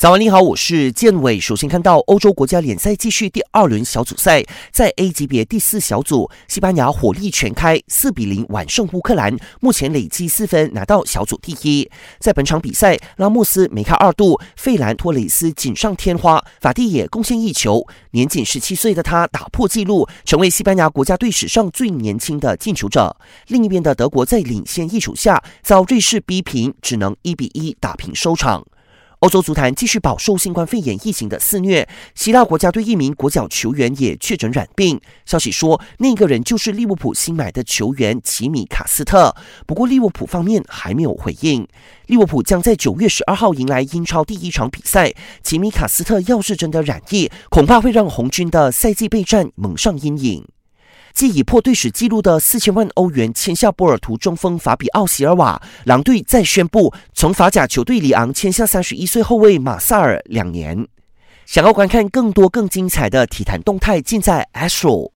早安，你好，我是建伟。首先看到欧洲国家联赛继续第二轮小组赛，在 A 级别第四小组，西班牙火力全开，四比零完胜乌克兰，目前累计四分，拿到小组第一。在本场比赛，拉莫斯梅开二度，费兰托雷斯锦上添花，法蒂也贡献一球。年仅十七岁的他打破纪录，成为西班牙国家队史上最年轻的进球者。另一边的德国在领先一球下遭瑞士逼平，只能一比一打平收场。欧洲足坛继续饱受新冠肺炎疫情的肆虐，希腊国家队一名国脚球员也确诊染病。消息说，那个人就是利物浦新买的球员齐米卡斯特。不过，利物浦方面还没有回应。利物浦将在九月十二号迎来英超第一场比赛。齐米卡斯特要是真的染疫，恐怕会让红军的赛季备战蒙上阴影。继以破队史纪录的四千万欧元签下波尔图中锋法比奥席尔瓦，狼队再宣布从法甲球队里昂签下三十一岁后卫马萨尔两年。想要观看更多更精彩的体坛动态，尽在 Astro。